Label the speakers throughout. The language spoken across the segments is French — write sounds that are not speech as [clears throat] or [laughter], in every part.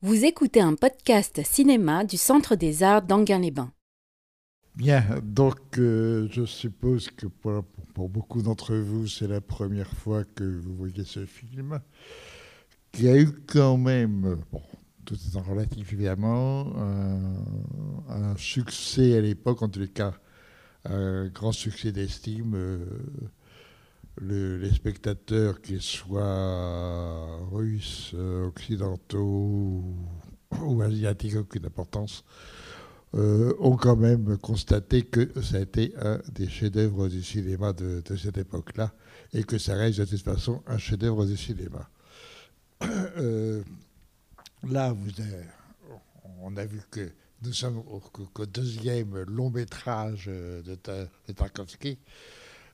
Speaker 1: Vous écoutez un podcast cinéma du Centre des Arts d'Anguin-les-Bains.
Speaker 2: Bien, donc euh, je suppose que pour, beaucoup d'entre vous, c'est la première fois que vous voyez ce film, qui a eu quand même, bon, tout relatif évidemment, un, un succès à l'époque, en tous les cas, un grand succès d'estime. euh, le- les spectateurs, qu'ils soient russes, occidentaux ou, asiatiques, aucune importance, euh, ont quand même constaté que ça a été un des chefs-d'œuvre du cinéma de, cette époque-là et que ça reste de toute façon un chef-d'œuvre du cinéma. Euh, là, vous avez- on a vu que nous sommes au, deuxième long métrage euh, de, de Tarkovsky.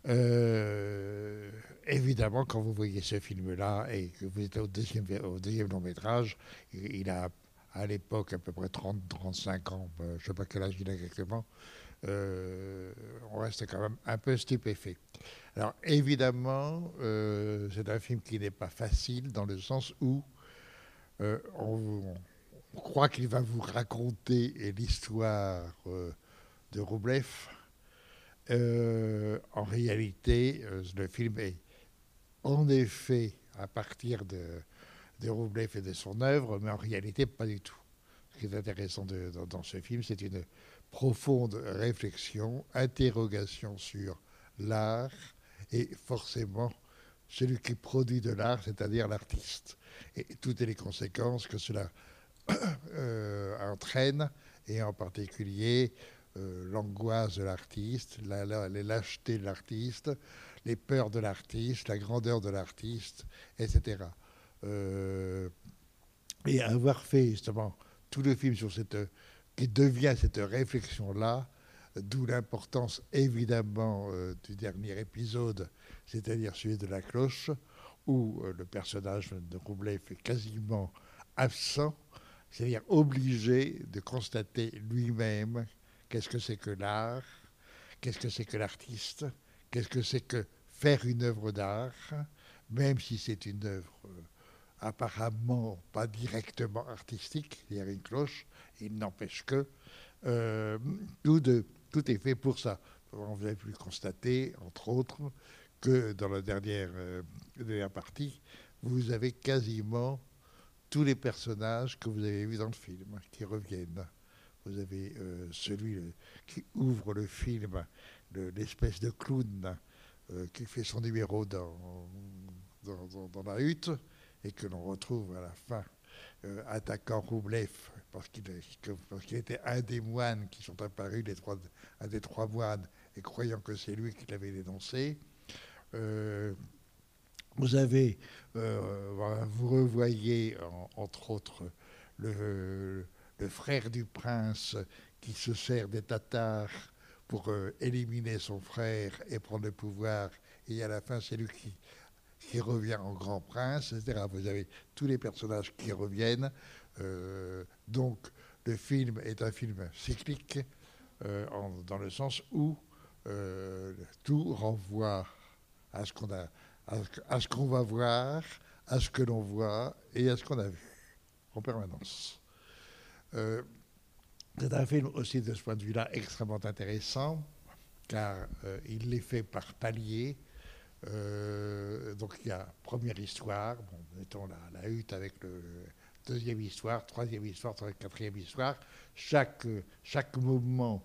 Speaker 2: Euh, évidemment, quand vous voyez ce film-là et que vous êtes au deuxième, deuxième long métrage, il a à l'époque à peu près 30-35 ans, ben, je ne sais pas quel âge il a exactement, euh, on reste quand même un peu stupéfait. Alors évidemment, euh, c'est un film qui n'est pas facile dans le sens où on, croit qu'il va vous raconter l'histoire de Roublev. Euh, en réalité, euh, le film est en effet à partir de, de Roublev et de son œuvre, mais en réalité pas du tout. Ce qui est intéressant dans ce film, c'est une profonde réflexion, interrogation sur l'art et forcément celui qui produit de l'art, c'est-à-dire l'artiste, et toutes les conséquences que cela [coughs] euh, entraîne, et en particulier euh, l'angoisse de l'artiste, la, la- les lâchetés de l'artiste, les peurs de l'artiste, la grandeur de l'artiste, etc. Euh, et avoir fait justement tout le film sur cette, qui devient cette réflexion-là, d'où l'importance évidemment euh, du dernier épisode, c'est-à-dire celui de la cloche, où le personnage de Roublev est quasiment absent, c'est-à-dire obligé de constater lui-même qu'est-ce que c'est que l'art, qu'est-ce que c'est que l'artiste, qu'est-ce que c'est que faire une œuvre d'art, même si c'est une œuvre euh, apparemment pas directement artistique, il y a une cloche, il n'empêche que euh, tout, est fait pour ça. Vous avez pu constater, entre autres, que dans la euh, dernière partie, vous avez quasiment tous les personnages que vous avez vus dans le film qui reviennent. Vous avez euh, celui euh, qui ouvre le film, le- l'espèce de clown euh, qui fait son numéro dans, dans, la hutte et que l'on retrouve à la fin attaquant Roublev parce qu'il était un des moines qui sont apparus, les trois, un des trois moines, et croyant que c'est lui qui l'avait dénoncé. Vous avez, vous revoyez en- entre autres le, le frère du prince qui se sert des Tatars pour euh, éliminer son frère et prendre le pouvoir. Et à la fin, c'est lui qui, revient en grand prince, etc. Vous avez tous les personnages qui reviennent. Euh, donc, le film est un film cyclique euh, dans le sens où tout renvoie à ce qu'on a, à ce qu'on va voir, à ce que l'on voit et à ce qu'on a vu en permanence. Euh, c'est un film aussi de ce point de vue-là extrêmement intéressant, car euh, il l'est fait par paliers. Euh, donc il y a première histoire, mettons la, la hutte avec le deuxième histoire, troisième histoire, quatrième histoire. Chaque, moment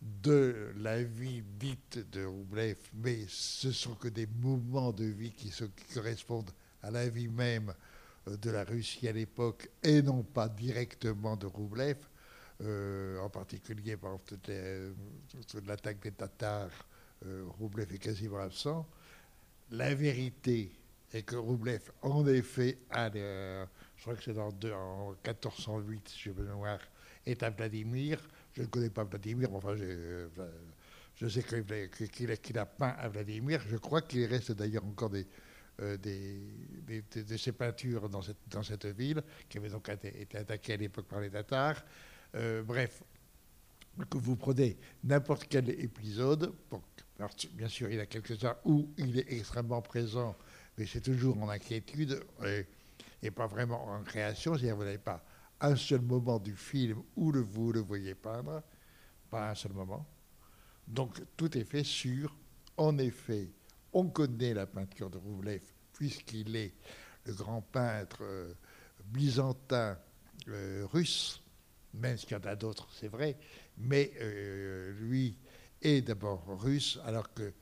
Speaker 2: de la vie dite de Roublev, mais ce sont que des moments de vie qui, correspondent à la vie même de la Russie à l'époque et non pas directement de Roublev. Euh, en particulier, par toute l'attaque des Tatars, euh, Roublev est quasiment absent. La vérité est que Roublev, en effet, a, euh, je crois que c'est en 1408, si je me mémoire, est à Vladimir. Je ne connais pas Vladimir, mais enfin, euh, je sais qu'il a peint à Vladimir. Je crois qu'il reste d'ailleurs encore des, euh, des, de, ses peintures dans cette, ville, qui avait donc été, attaquée à l'époque par les Tatars. Euh, bref, que vous prenez n'importe quel épisode, bien sûr, il y a quelques-uns où il est extrêmement présent, mais c'est toujours en inquiétude. Et pas vraiment en création, c'est-à-dire vous n'avez pas un seul moment du film où vous le voyez peindre, pas un seul moment. Donc tout est fait sur, en effet, on connaît la peinture de Roublev puisqu'il est le grand peintre euh, byzantin euh, russe, même s'il y en a d'autres, c'est vrai, mais euh, lui est d'abord russe, alors que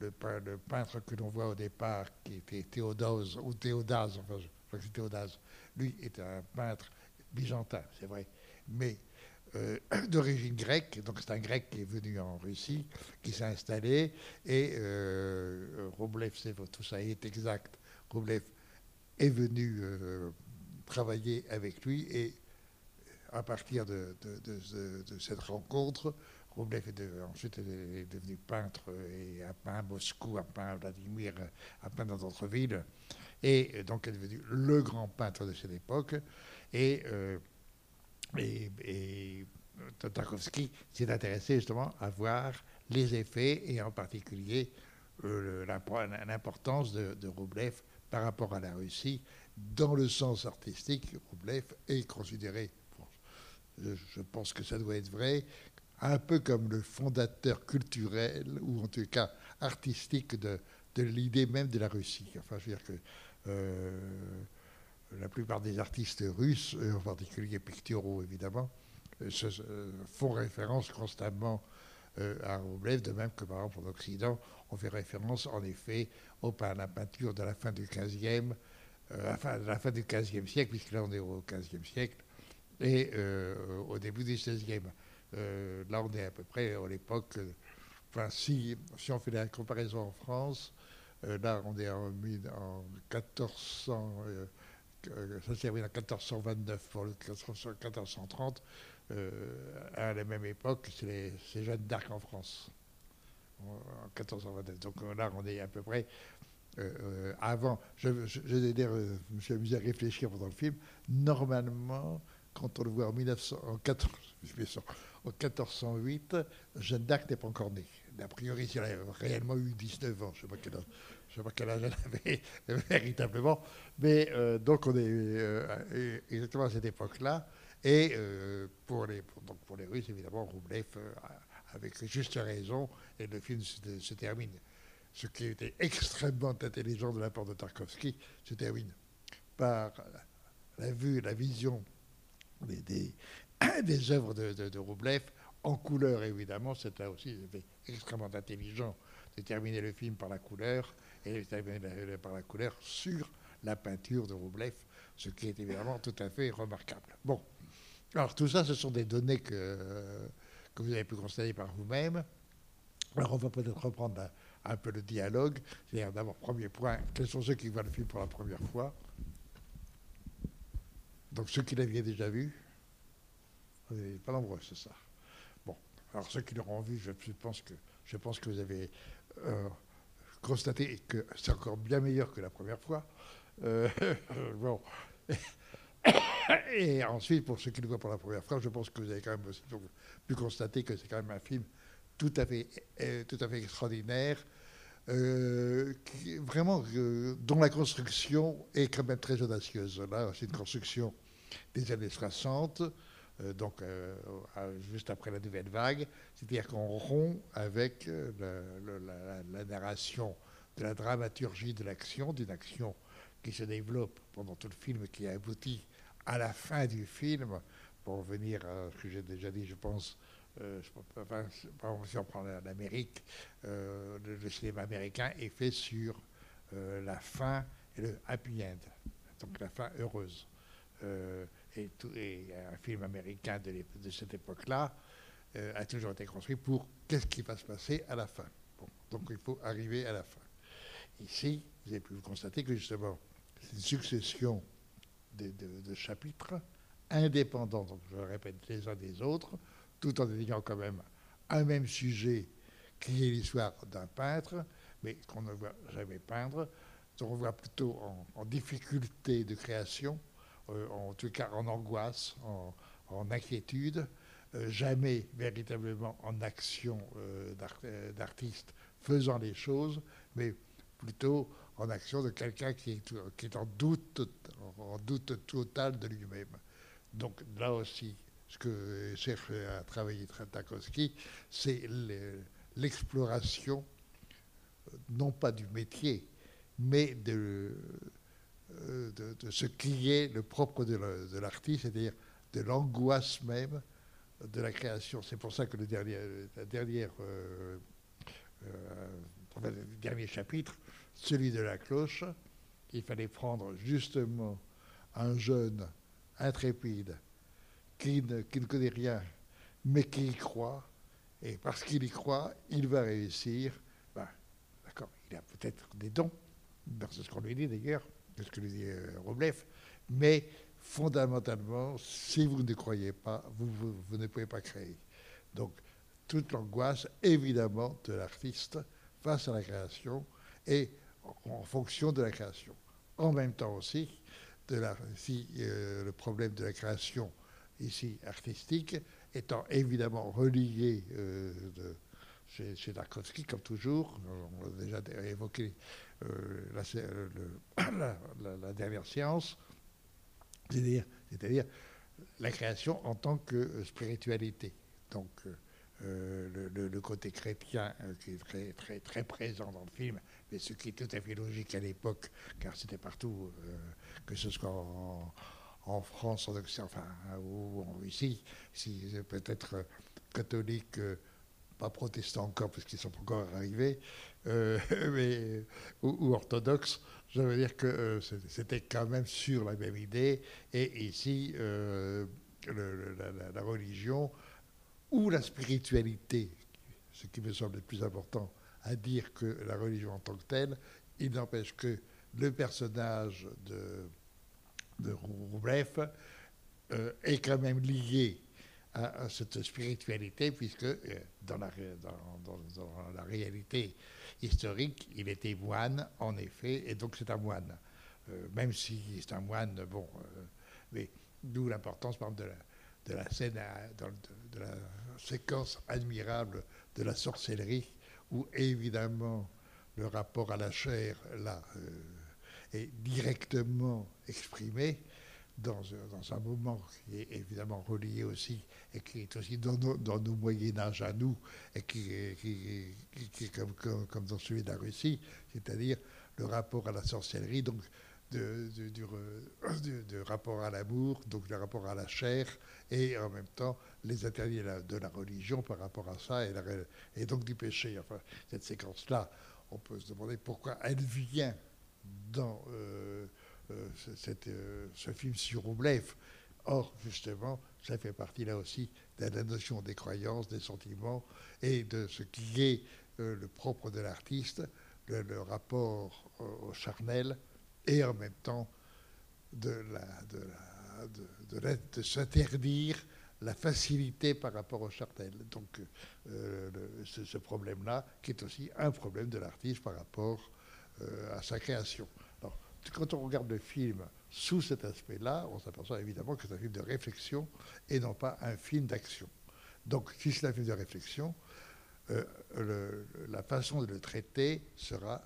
Speaker 2: le, peintre que l'on voit au départ, qui était Théodose, ou Théodase, enfin je crois que c'est Théodase, lui est un peintre byzantin, c'est vrai, mais euh, [clears throat] d'origine grecque, donc c'est un grec qui est venu en Russie, qui s'est installé, et euh, Roblev, tout ça est exact, Roblev est venu euh, travailler avec lui, et à partir de, cette rencontre, Roblev est ensuite est devenu peintre et a peint Moscou, a peint Vladimir, a peint dans d'autres villes, et donc est devenu le grand peintre de cette époque. Et, euh, et, Tarkovsky s'est intéressé justement à voir les effets et en particulier euh, l'importance de, de Roublev par rapport à la Russie. Dans le sens artistique, Roublev est considéré, je pense que ça doit être vrai, un peu comme le fondateur culturel, ou en tout cas artistique, de, de l'idée même de la Russie. Enfin, je veux dire que euh, la plupart des artistes russes, en particulier picturaux évidemment, euh, euh, font référence constamment euh, à Roblev, de même que par exemple en Occident, on fait référence en effet au, à la peinture de la fin du 15e, enfin de la fin du 15e siècle, puisque là on est au 15e siècle, et au début du 16e. là on est à peu près à l'époque, enfin si, si on fait la comparaison en France, là on est en, en 1400 ça s'est terminé en 1429 pour le 1430. Euh, à la même époque, c'est Jeanne d'Arc en France, en 1429. Donc euh, là, on est à peu près euh, avant. Je, je, me suis amusé à réfléchir pendant le film. Normalement, quand on le voit en, 1900, en, 14, [laughs] en 1408, Jeanne d'Arc n'est pas encore née. A priori, elle a réellement eu 19 ans. Je sais pas quel âge sais pas quel âge elle avait [laughs] véritablement, mais euh, donc on est euh, exactement à cette époque-là. Et euh, pour, les, donc pour les Russes, évidemment, Roublev, avec juste raison, et le film se, termine. Ce qui était extrêmement intelligent de la part de Tarkovsky se termine par la vue, la vision des, des, [coughs] œuvres de, de, de Roublev en couleur, évidemment. C'était aussi extrêmement intelligent de terminer le film par la couleur et par la couleur sur la peinture de Roublev, ce qui est évidemment tout à fait remarquable. Bon, alors tout ça, ce sont des données que, que vous avez pu constater par vous-même. Alors on va peut-être reprendre un, peu le dialogue. C'est-à-dire d'abord, premier point, quels sont ceux qui voient le film pour la première fois? Donc ceux qui l'avaient déjà vu? Vous n'êtes pas nombreux, c'est ça. Bon, alors ceux qui l'auront vu, je pense que, je pense que vous avez... Euh, constater que c'est encore bien meilleur que la première fois. Euh, [laughs] bon. Et ensuite, pour ceux qui le voient pour la première fois, je pense que vous avez quand même pu constater que c'est quand même un film tout à fait, euh, tout à fait extraordinaire, euh, vraiment dont la construction est quand même très audacieuse. Là, c'est une construction des années 60, donc juste après la nouvelle vague, c'est-à-dire qu'on rompt avec la, narration de la dramaturgie de l'action, d'une action qui se développe pendant tout le film, qui aboutit à la fin du film, pour revenir à ce que j'ai déjà dit, je pense, euh, enfin, si on prend l'Amérique, euh, le, cinéma américain est fait sur euh, la fin et le happy end, donc la fin heureuse. Et, un film américain de, cette époque-là a toujours été construit pour qu'est-ce qui va se passer à la fin. donc il faut arriver à la fin. Ici, vous avez pu constater que justement, c'est une succession de, chapitres indépendants, donc je le répète, les uns des autres, tout en ayant quand même un même sujet qui est l'histoire d'un peintre, mais qu'on ne voit jamais peindre, on voit plutôt en, difficulté de création, euh, en tout cas en angoisse, en, inquiétude, euh, jamais véritablement en action euh, d'artiste faisant les choses, mais plutôt en action de quelqu'un qui est, qui est en, doute, en doute total de lui-même. Donc là aussi, ce que cherche à travailler Tarkovsky, c'est l'exploration, non pas du métier, mais de, euh, de, ce qui est le propre de l'artiste, c'est-à-dire de l'angoisse même de la création. C'est pour ça que euh, euh, le dernier chapitre, celui de la cloche, il fallait prendre justement un jeune intrépide qui ne, qui ne connaît rien, mais qui y croit, et parce qu'il y croit, il va réussir. Ben, D'accord, il a peut-être des dons, c'est ce qu'on lui dit d'ailleurs, c'est ce que dit euh, Roblev, mais fondamentalement, si vous ne croyez pas, vous, ne pouvez pas créer. Donc, toute l'angoisse, évidemment, de l'artiste face à la création et en fonction de la création. En même temps aussi, la, si euh, le problème de la création ici artistique étant évidemment relié euh, de, chez, chez, Tarkovsky, comme toujours, on a déjà évoqué euh, [clears throat] la, la, la, dernière séance, c'est-à-dire, la création en tant que spiritualité. Donc, euh, le, côté chrétien euh, qui est très, très, très présent dans le film, mais ce qui est tout à fait logique à l'époque, car c'était partout, euh, que ce soit en, France, ou en Russie, si peut-être catholique, pas protestant encore, parce qu'ils sont encore arrivés, [laughs] mais, ou, orthodoxe, je veux dire que c'était quand même sur la même idée. Et ici, le, la, religion ou la spiritualité, ce qui me semble le plus important à dire que la religion en tant que telle, il n'empêche que le personnage de, de euh, est quand même lié à, cette spiritualité, puisque euh, dans, la, réalité historique, il était moine, en effet, et donc c'est un moine. Euh, même si c'est un moine, bon, euh, mais d'où l'importance, par de la, scène, de, la séquence admirable de la sorcellerie, où évidemment le rapport à la chair, là, est directement exprimé dans, un moment qui est évidemment relié aussi, et qui est aussi dans nos, dans nos Moyen-Âge à nous, et qui, est comme, dans celui de la Russie, c'est-à-dire le rapport à la sorcellerie. Donc, de, [coughs] rapport à l'amour, donc le rapport à la chair, et en même temps les interdits de la religion par rapport à ça, et, donc du péché. Enfin, cette séquence-là, on peut se demander pourquoi elle vient dans euh, cette, euh, ce film sur Roublev. Or, justement, ça fait partie là aussi de la notion des croyances, des sentiments, et de ce qui est le propre de l'artiste, le, rapport au charnel, et en même temps de, s'interdire la facilité par rapport au chartel. Donc euh, ce, problème-là, qui est aussi un problème de l'artiste par rapport euh, à sa création. Quand on regarde le film sous cet aspect-là, on s'aperçoit évidemment que c'est un film de réflexion et non pas un film d'action. Donc, si c'est un film de réflexion, euh, la façon de le traiter sera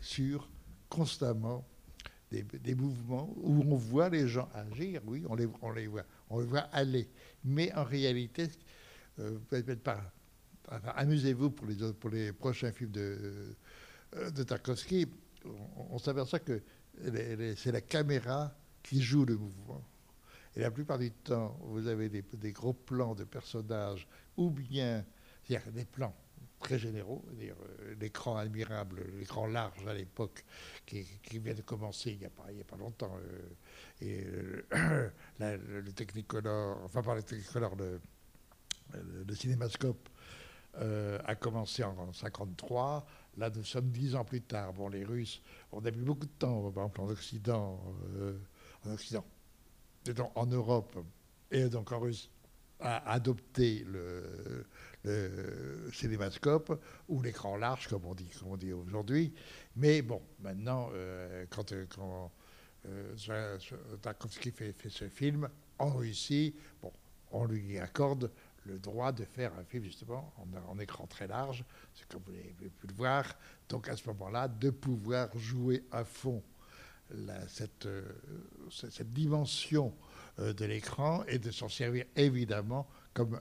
Speaker 2: sur constamment des, mouvements où on voit les gens agir, oui, on les, voit, on les voit aller. Mais en réalité, euh, pas. Amusez-vous pour les, prochains films de, euh, Tarkovsky. On s'aperçoit que c'est la caméra qui joue le mouvement. Et la plupart du temps, vous avez des, gros plans de personnages, ou bien, des plans très généraux. Euh, l'écran admirable, l'écran large à l'époque, qui, vient de commencer il n'y a, pas longtemps. Euh, et euh, [coughs] le Technicolor, enfin pas le Technicolor, le, le cinémascope euh, a commencé en 1953. Là, nous sommes dix ans plus tard. Bon, les Russes, on a mis beaucoup de temps, par exemple, en Occident, euh, en Occident, en Europe et donc en Russie, à adopter le, le cinémascope ou l'écran large, comme on dit, dit aujourd'hui. Mais bon, maintenant, euh, quand, quand Tarkovsky fait, fait, ce film en Russie, bon, on lui accorde le droit de faire un film justement en, écran très large, c'est comme vous avez pu le voir. Donc à ce moment-là, de pouvoir jouer à fond cette, euh, cette, dimension euh, de l'écran et de s'en servir évidemment comme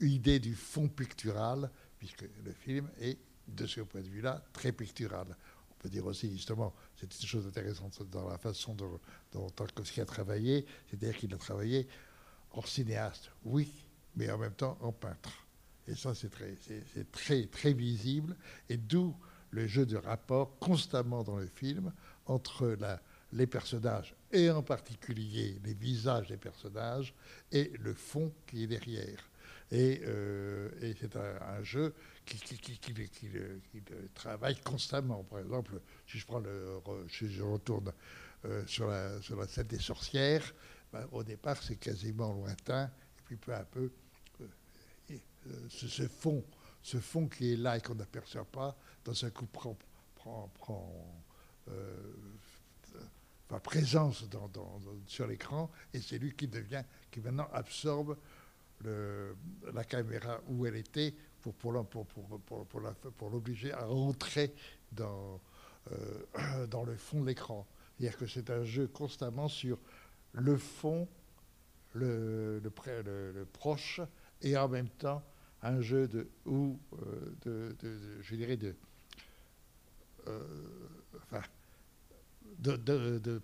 Speaker 2: idée du fond pictural, puisque le film est, de ce point de vue-là, très pictural. On peut dire aussi, justement, c'est une chose intéressante dans la façon dont, dont Tarkovsky a travaillé, c'est-à-dire qu'il a travaillé en cinéaste, oui, mais en même temps en peintre. Et ça, c'est très, très, très visible, et d'où le jeu de rapport constamment dans le film entre les personnages, et en particulier les visages des personnages, et le fond qui est derrière. Et, euh, c'est un, jeu qui, qui, travaille constamment. Par exemple, si je, prends le, je retourne euh, sur, la, sur la scène des sorcières, ben, au départ c'est quasiment lointain, et puis peu à peu, euh, ce, fond, ce fond qui est là et qu'on n'aperçoit pas, dans un coup prend, prend, prend présence sur l'écran, et c'est lui qui devient, qui maintenant absorbe la caméra où elle était pour, l'obliger à rentrer dans, euh, [clears throat] dans le fond de l'écran. C'est-à-dire que c'est un jeu constamment sur le fond, le, proche, et en même temps un jeu de, euh, de, je dirais, de, euh, enfin, de, de,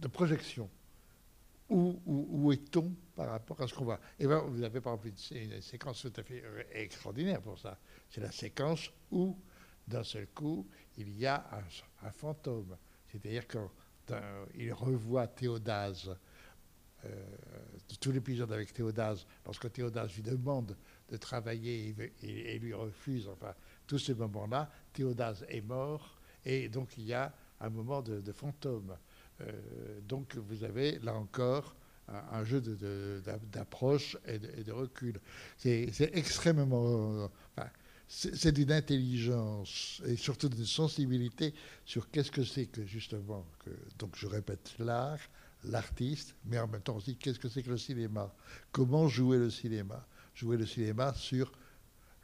Speaker 2: de, projection. Où, où, est-on par rapport à ce qu'on voit? Et bien, vous avez par exemple une, séquence tout à fait extraordinaire pour ça. C'est la séquence où, d'un seul coup, il y a un, fantôme. C'est-à-dire qu'il revoit Théodase, euh, tout l'épisode avec Théodase, lorsque Théodase lui demande de travailler et, lui refuse, enfin, tous ces moments-là, Théodase est mort, et donc il y a un moment de, fantôme. Euh, donc vous avez là encore un, jeu d'approche et, de recul. C'est extrêmement... c'est d'une intelligence et surtout d'une sensibilité sur qu'est-ce que c'est que justement, que, donc je répète, l'art, l'artiste, mais en même temps aussi qu'est-ce que c'est que le cinéma? Comment jouer le cinéma? Jouer le cinéma sur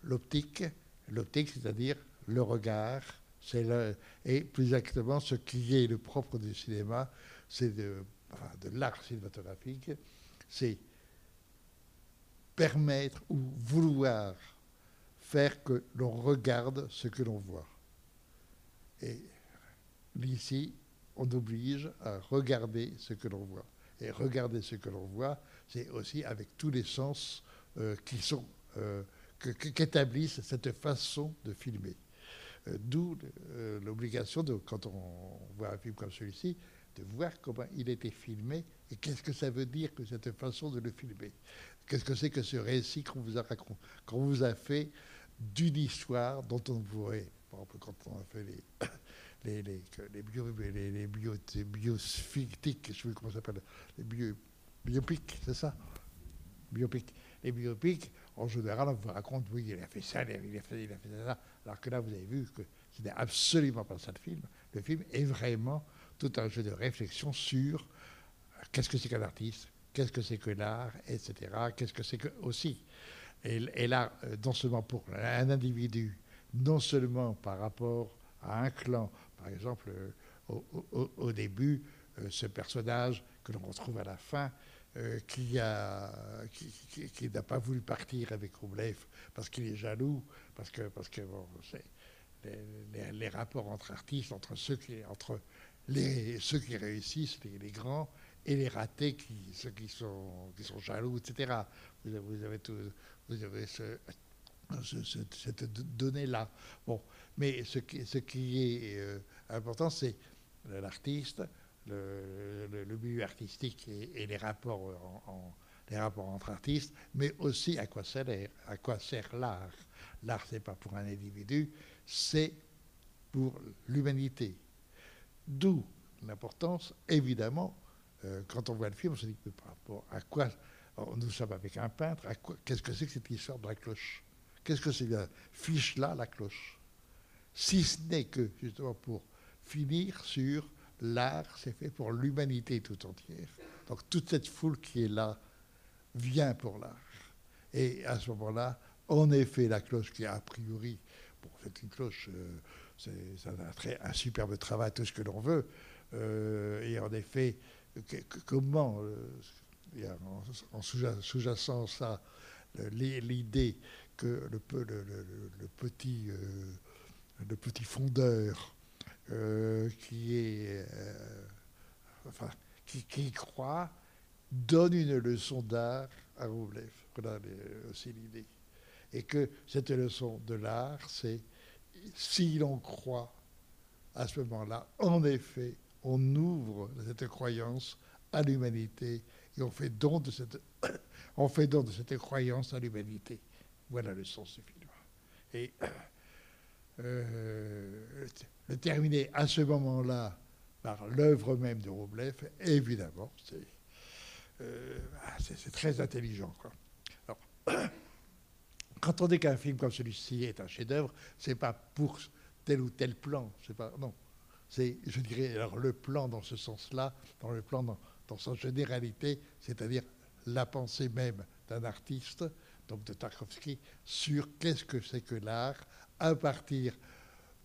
Speaker 2: l'optique, l'optique c'est-à-dire le regard, et plus exactement, ce qui est le propre du cinéma, c'est de, l'art cinématographique, c'est permettre ou vouloir faire que l'on regarde ce que l'on voit. Et ici, on oblige à regarder ce que l'on voit. Et regarder ce que l'on voit, c'est aussi avec tous les sens qui sont euh, qu'établissent cette façon de filmer. Euh, d'où euh, l'obligation, de, quand on voit un film comme celui-ci, de voir comment il été filmé et qu'est-ce que ça veut dire que cette façon de le filmer. Qu'est-ce que c'est que ce récit qu'on vous a raconté, qu'on vous a fait d'une histoire dont on pourrait, par exemple, quand on a fait les, [coughs] les, les, les, bio, les, je sais comment ça s'appelle, les bio, biopics, c'est ça? Biopics. Les biopics, en général, on vous raconte, oui, il a fait ça, il a fait, il a fait ça. Alors que là, vous avez vu que ce n'est absolument pas ça le film. Le film est vraiment tout un jeu de réflexion sur euh, qu'est-ce que c'est qu'un artiste, qu'est-ce que c'est que l'art, etc. Qu'est-ce que c'est que aussi. Et, là, euh, non seulement pour un individu, non seulement par rapport à un clan, par exemple, euh, au, début, ce personnage que l'on retrouve à la fin, qui, a, qui, n'a pas voulu partir avec Roublev parce qu'il est jaloux, parce que, parce que bon, les, les, rapports entre artistes, entre ceux qui, entre les, ceux qui réussissent, les, grands, et les ratés, qui, ceux qui sont, qui sont jaloux, etc. Vous avez, vous avez ce, cette donnée-là. Bon, mais ce qui, ce qui est euh, important, c'est l'artiste, le, milieu artistique et, les rapports en les rapports entre artistes, mais aussi à quoi sert, à quoi sert l'art. L'art, ce n'est pas pour un individu, c'est pour l'humanité. D'où l'importance, évidemment, euh, quand on voit le film, on se dit, par rapport à quoi nous sommes avec un peintre, qu'est-ce que c'est que cette histoire de la cloche? Qu'est-ce que c'est la fiche là, la cloche? Si ce n'est que, justement, pour finir sur l'art, c'est fait pour l'humanité tout entière. Donc toute cette foule qui est là, vient pour l'art. Et à ce moment-là, en effet, la cloche qui a priori, bon, c'est une cloche, euh, c'est un, très, un superbe travail, tout ce que l'on veut. Euh, et en effet, comment, a en, sous-jacent ça, l'idée que le, petit, le petit fondeur qui est, enfin, qui, croit donne une leçon d'art à Roublev. Voilà aussi l'idée. Et que cette leçon de l'art, c'est si l'on croit à ce moment-là, en effet, on ouvre cette croyance à l'humanité et on fait don de cette, [coughs] on fait don de cette croyance à l'humanité. Voilà le sens du film. Et [coughs] euh, le terminer à ce moment-là par l'œuvre même de Roublev, évidemment, c'est euh, ah, c'est très intelligent. [coughs] quand on dit qu'un film comme celui-ci est un chef-d'œuvre, c'est pas pour tel ou tel plan. C'est pas non. C'est, je dirais, alors le plan dans ce sens-là, dans le plan dans, dans sa généralité, c'est-à-dire la pensée même d'un artiste, donc de Tarkovsky, sur qu'est-ce que c'est que l'art à partir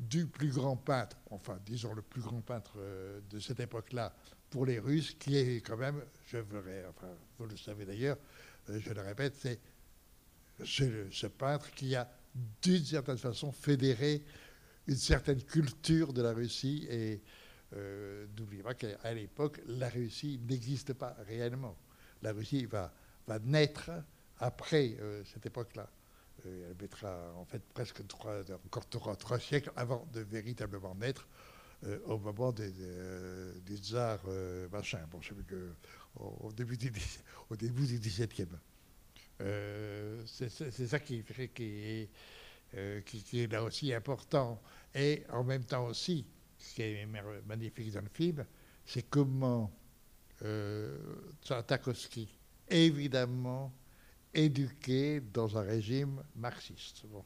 Speaker 2: du plus grand peintre, enfin disons le plus grand peintre euh, de cette époque-là, pour les Russes, qui est quand même, je verrai, enfin, vous le savez d'ailleurs, euh, je le répète, c'est ce peintre qui a d'une certaine façon fédéré une certaine culture de la Russie et euh, n'oubliez pas qu'à l'époque, la Russie n'existe pas réellement. La Russie va, naître après cette époque-là. Elle mettra en fait presque trois, encore trois, siècles avant de véritablement naître. Euh, au moment des, des, tsars euh, machin, bon, je que, au, début du, au début XVIIe. Euh, c'est ça qui, est, là aussi important. Et en même temps aussi, ce qui est magnifique dans le film, c'est comment euh, Tarkovsky, évidemment, éduqué dans un régime marxiste, bon,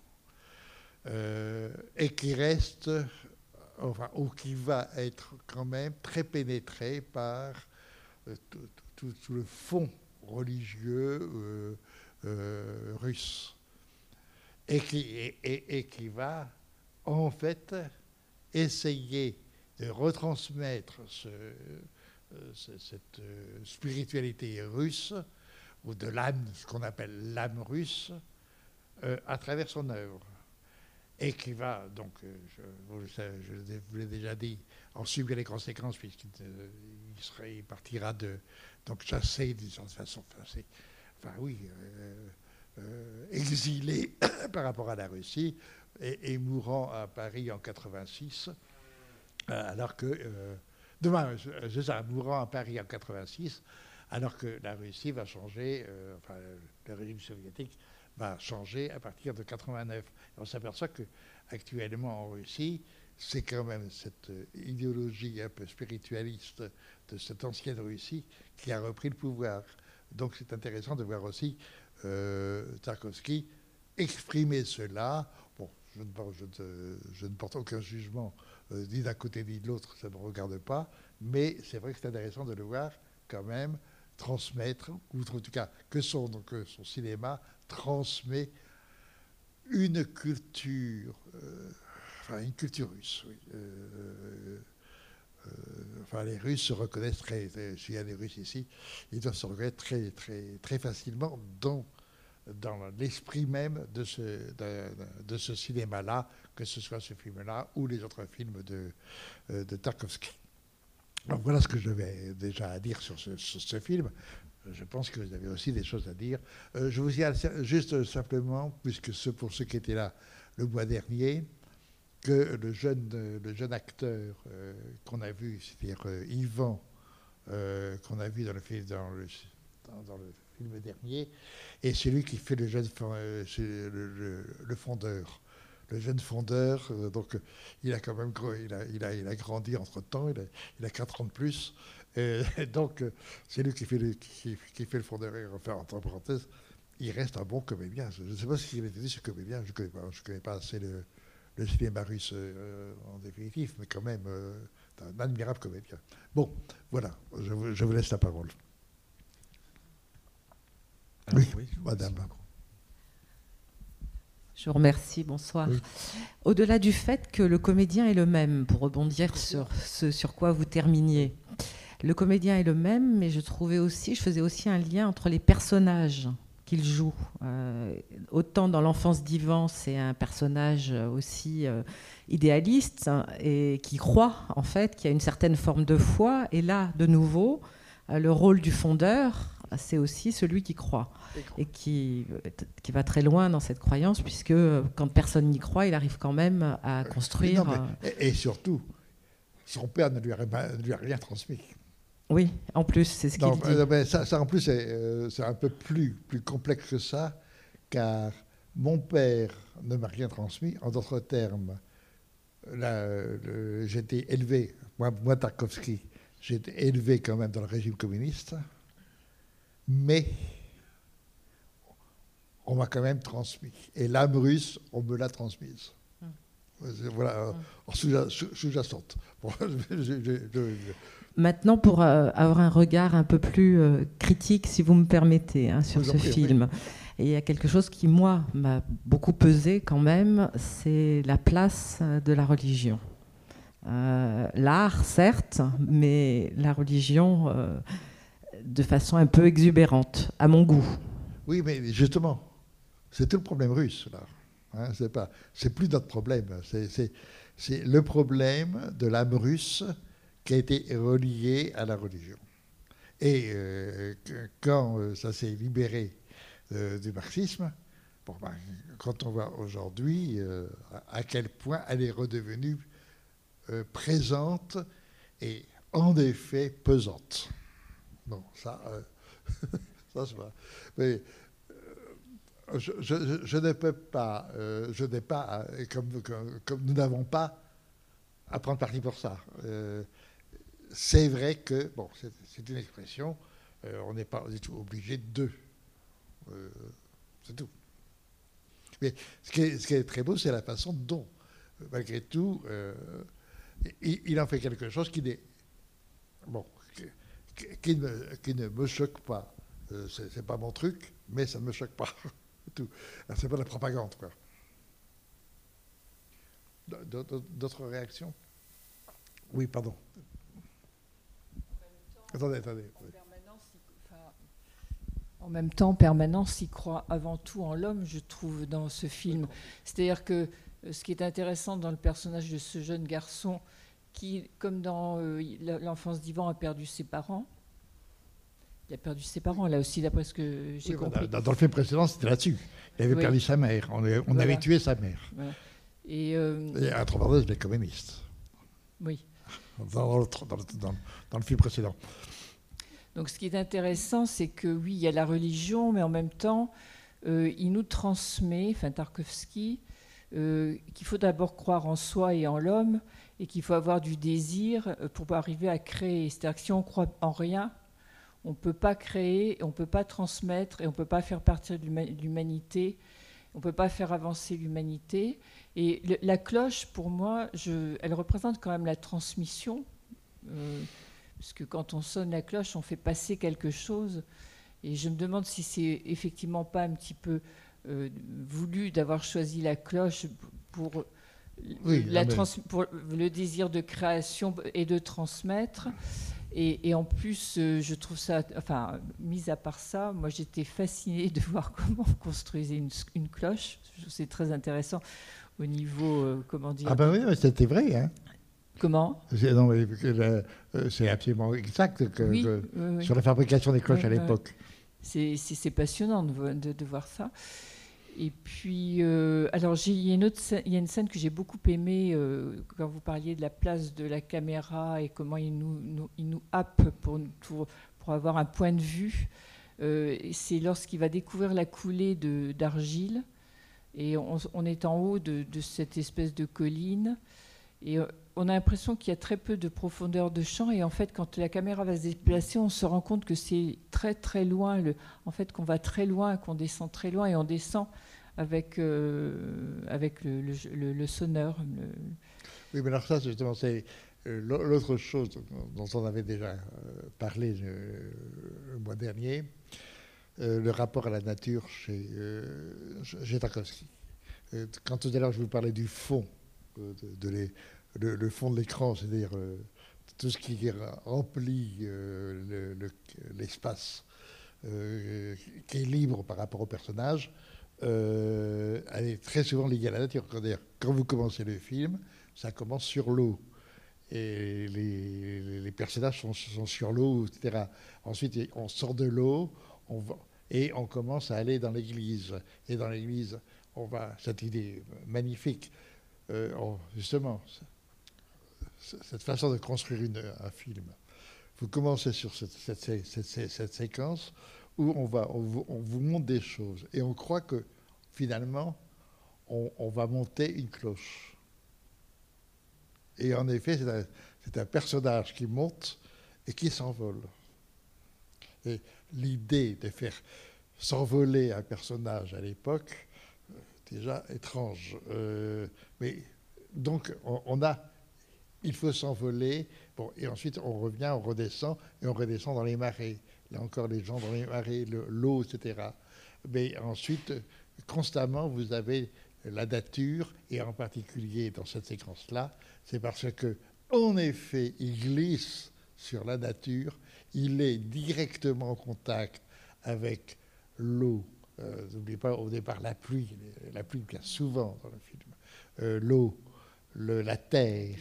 Speaker 2: et qui reste enfin, ou qui va être quand même très pénétré par euh, tout, le fond religieux euh, euh, russe. Et qui, et, qui va en fait essayer de retransmettre cette spiritualité russe, ou de l'âme, ce qu'on appelle l'âme russe, à travers son œuvre. Et qui va, donc, euh, je, vous l'ai déjà dit, en subir les conséquences, puisqu'il euh, partira de, donc chassé d'une certaine façon, enfin, enfin oui, euh, exilé [coughs] par rapport à la Russie, et, mourant à Paris en 86, alors que, demain, c'est ça, mourant à Paris en 86, alors que la Russie va changer, enfin, le régime soviétique va changer à partir de 89. on s'aperçoit que actuellement en Russie, c'est quand même cette euh, idéologie un peu spiritualiste de cette ancienne Russie qui a repris le pouvoir. Donc c'est intéressant de voir aussi euh, Tarkovsky exprimer cela. Bon, je ne, je ne porte aucun jugement euh, ni d'un côté ni de l'autre, ça ne me regarde pas, mais c'est vrai que c'est intéressant de le voir quand même transmettre, ou en tout cas que son, que son cinéma transmet une culture, euh, enfin une culture russe. Oui. Euh, euh, enfin, les Russes se reconnaissent très, s'il y a des Russes ici, ils doivent se reconnaître très, très, très facilement dans, dans l'esprit même de ce, de ce cinéma-là, que ce soit ce film-là ou les autres films de, de Tarkovsky. Voilà ce que j'avais déjà à dire sur ce, film je pense que vous avez aussi des choses à dire. Euh, je vous dis juste simplement, puisque ce, pour ceux qui étaient là le mois dernier, que le jeune, le jeune acteur euh, qu'on a vu, c'est-à-dire euh, Yvan, qu'on a vu dans le, film dernier, est celui qui fait le jeune le, fondeur. Le jeune fondeur, donc il a quand même il a, il a, il a grandi entre temps, il a, il a 4 ans de plus. [laughs] Et donc, euh, c'est lui qui fait, le, qui, fait le fondeur, enfin, entre parenthèses, il reste un bon comédien. Je ne sais pas s'il était dit ce comédien, je ne connais, pas, connais pas assez le, le cinéma russe euh, en définitif, mais quand même, euh, un admirable comédien. Bon, voilà, je vous, je vous laisse la parole.
Speaker 3: oui, madame. Je vous remercie, bonsoir. Au-delà du fait que le comédien est le même, pour rebondir sur ce sur quoi vous terminiez, le comédien est le même, mais je trouvais aussi, je faisais aussi un lien entre les personnages qu'il joue. Euh, autant dans l'enfance d'Ivan, c'est un personnage aussi euh, idéaliste hein, et qui croit en fait, qui a une certaine forme de foi. Et là, de nouveau, euh, le rôle du fondeur, c'est aussi celui qui croit et qui, qui va très loin dans cette croyance, puisque quand personne n'y croit, il arrive quand même à construire.
Speaker 2: et, surtout, son père ne lui a, ne lui a rien transmis.
Speaker 3: Oui, en plus, c'est ce qu'il dit.
Speaker 2: Euh, ça, en plus, euh, c'est un peu plus, plus complexe que ça, car mon père ne m'a rien transmis. En d'autres termes, j'étais élevé, moi, moi Tarkovsky, j'ai été élevé quand même dans le régime communiste, mais on m'a quand même transmis. Et l'âme russe, on me l'a transmise. Hum. Voilà, hum. en sous-jacente. [laughs] Bon,
Speaker 3: Maintenant, pour euh, avoir un regard un peu plus euh, critique, si vous me permettez, hein, sur ce film, il y a quelque chose qui, moi, m'a beaucoup pesé quand même, c'est la place de la religion. Euh, l'art, certes, mais la religion de façon un peu exubérante, à mon goût.
Speaker 2: Oui, mais justement, c'est tout le problème russe, là. Hein, c'est pas, c'est plus notre problème. C'est le problème de l'âme russe qui a été relié à la religion. Et euh, quand euh, ça s'est libéré euh, du marxisme, ben, quand on voit aujourd'hui à quel point elle est redevenue présente et en effet pesante. Bon, ça, [laughs] ça se voit. Mais je, je, ne peux pas, je n'ai pas, comme, comme, comme nous n'avons pas à prendre parti pour ça c'est vrai que, bon, c'est une expression, euh, on n'est pas obligé de. Euh, c'est tout. Mais ce qui, est, très beau, c'est la façon dont, malgré tout, euh, il, en fait quelque chose qui n'est. Bon, qui, ne, me choque pas. c'est pas mon truc, mais ça ne me choque pas. [laughs] tout. C'est pas de la propagande, quoi. D'autres réactions? Oui, pardon. Attendez, attendez.
Speaker 4: En même temps, Permanence y croit avant tout en l'homme, je trouve, dans ce film. C'est-à-dire que euh, ce qui est intéressant dans le personnage de ce jeune garçon, qui, comme dans euh, l'enfance d'Ivan, a perdu ses parents. Il a perdu ses parents, là aussi, d'après ce que j'ai compris.
Speaker 2: Dans, le film précédent, c'était là-dessus. Il avait perdu sa mère. On, avait tué sa mère. Et, euh, Et à travers les communistes.
Speaker 4: Oui
Speaker 2: dans, le film précédent.
Speaker 4: Donc ce qui est intéressant, c'est que oui, il y a la religion, mais en même temps, euh, il nous transmet, enfin Tarkovsky, euh, qu'il faut d'abord croire en soi et en l'homme, et qu'il faut avoir du désir euh, pour arriver à créer. C'est-à-dire que si on croit en rien, on ne peut pas créer, on ne peut pas transmettre, et on ne peut pas faire partir l'humanité, on ne peut pas faire avancer l'humanité. Et la cloche, pour moi, elle représente quand même la transmission. Euh, parce que quand on sonne la cloche, on fait passer quelque chose. Et je me demande si c'est effectivement pas un petit peu euh, voulu d'avoir choisi la cloche pour, la pour, le désir de création et de transmettre. Et, en plus, euh, je trouve ça, enfin, mis à part ça, moi j'étais fascinée de voir comment on construisait une, une cloche. C'est très intéressant au niveau, euh, comment dire
Speaker 2: Ah ben oui, c'était vrai. Hein.
Speaker 4: Comment?
Speaker 2: Euh, C'est absolument exact que, sur la fabrication des cloches à l'époque.
Speaker 4: C'est passionnant de, de, voir ça. Et puis, euh, alors il y, a une scène que j'ai beaucoup aimée quand vous parliez de la place de la caméra et comment il nous, nous happe pour, avoir un point de vue. c'est lorsqu'il va découvrir la coulée d'argile et on, est en haut de, cette espèce de colline. Et euh, on a l'impression qu'il y a très peu de profondeur de champ. Et en fait, quand la caméra va se déplacer, on se rend compte que c'est très très loin. En fait, qu'on va très loin, qu'on descend très loin. Et on descend avec, euh, avec le, sonneur.
Speaker 2: Oui, mais alors ça, justement, c'est euh, l'autre chose dont on avait déjà parlé le mois dernier. Euh, le rapport à la nature chez, euh, Tarkovsky. quand tout à l'heure je vous parlais du fond, de, le, fond de l'écran, c'est-à-dire tout ce qui remplit l'espace le, qui est libre par rapport au personnage, elle est très souvent liée à la nature. Quand vous commencez le film, ça commence sur l'eau et les, personnages sont, sur l'eau, etc. Ensuite, on sort de l'eau, et on commence à aller dans l'église. Et dans l'église, on va, cette idée magnifique, euh, justement, cette façon de construire un film. Vous commencez sur cette, séquence où on, va, on vous, montre des choses et on croit que finalement, on va monter une cloche. Et en effet, c'est un, personnage qui monte et qui s'envole. Et l'idée de faire s'envoler un personnage à l'époque, euh, déjà étrange. Euh, mais donc, on, a, il faut s'envoler, bon, et ensuite on revient, on redescend, et on redescend dans les marais. Là encore, les gens dans les marais, l'eau, etc. Mais ensuite, constamment, vous avez la nature, et en particulier dans cette séquence-là, c'est parce que, en effet, il glisse sur la nature, il est directement en contact avec l'eau. Euh, n'oubliez pas au départ la pluie, la pluie bien souvent dans le film. Euh, l'eau, la terre,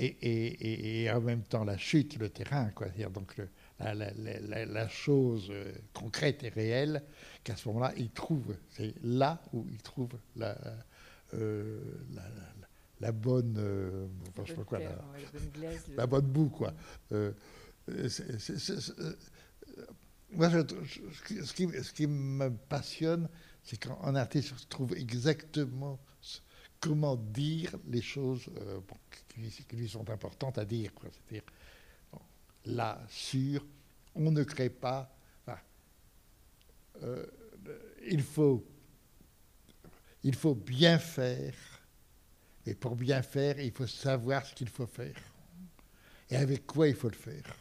Speaker 2: et, en même temps la chute, le terrain, quoi. Donc la, chose euh, concrète et réelle, qu'à ce moment-là, il trouve. C'est là où il trouve la, la bonne, euh, quoi, la, bonne boue, quoi. Euh, moi, ce, qui, ce, qui, me passionne, c'est quand un artiste trouve exactement comment dire les choses euh, qui, lui sont importantes à dire. C'est-à-dire, là, sur, on ne crée pas. il, faut, il faut bien faire et pour bien faire, il faut savoir ce qu'il faut faire. Et avec quoi il faut le faire.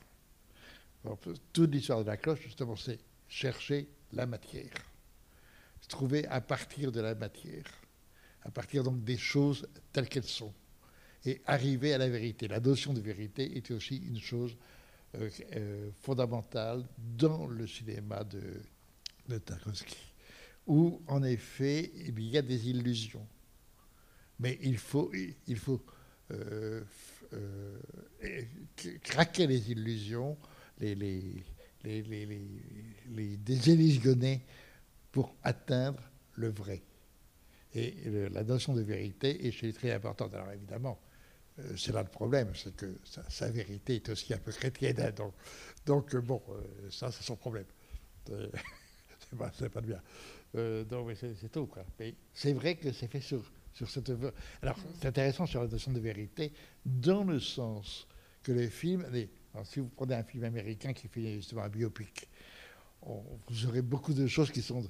Speaker 2: toute l'histoire de la cloche, justement, c'est chercher la matière. Trouver à partir de la matière. À partir donc des choses telles qu'elles sont. Et arriver à la vérité. La notion de vérité est aussi une chose euh, euh, fondamentale dans le cinéma de, Tarkovsky. Où, en effet, il y a des illusions mais il faut, euh, craquer les illusions, les, les, les, les, désillusionner pour atteindre le vrai. Et la notion de vérité est très importante. Alors évidemment, euh, c'est là le problème, c'est que sa, vérité est aussi un peu chrétienne. Hein, donc, donc bon, ça, c'est son problème. [laughs] c'est pas, pas bien. donc, c'est tout. Quoi. Mais c'est vrai que c'est fait sur sur cette. Alors, c'est intéressant sur la notion de vérité, dans le sens que les films. si vous prenez un film américain qui fait justement un biopic, vous aurez beaucoup de choses qui sont